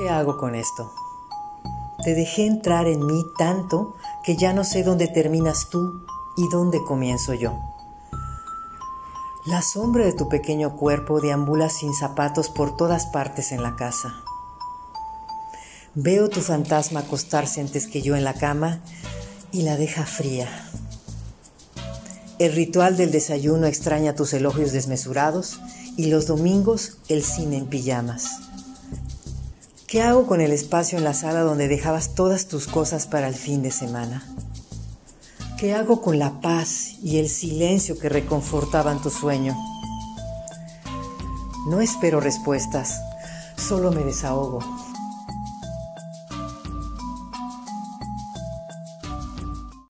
¿Qué hago con esto? Te dejé entrar en mí tanto que ya no sé dónde terminas tú y dónde comienzo yo. La sombra de tu pequeño cuerpo deambula sin zapatos por todas partes en la casa. Veo tu fantasma acostarse antes que yo en la cama y la deja fría. El ritual del desayuno extraña tus elogios desmesurados y los domingos el cine en pijamas. ¿Qué hago con el espacio en la sala donde dejabas todas tus cosas para el fin de semana? ¿Qué hago con la paz y el silencio que reconfortaban tu sueño? No espero respuestas, solo me desahogo.